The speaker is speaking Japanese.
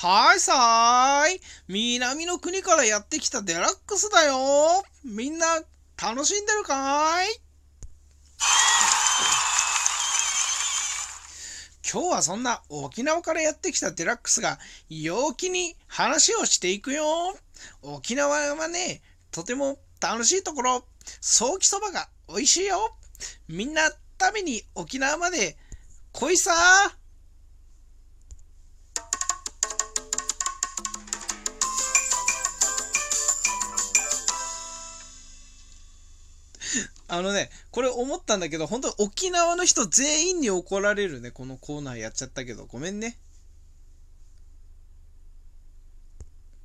はいさーい。南の国からやってきたデラックスだよ。みんな楽しんでるかーい？今日はそんな沖縄からやってきたデラックスが陽気に話をしていくよ。沖縄はね、とても楽しいところ、ソーキそばが美味しいよ。みんな食べに沖縄まで来いさー あのね、これ思ったんだけど、本当沖縄の人全員に怒られるね。このコーナーやっちゃったけど、ごめんね。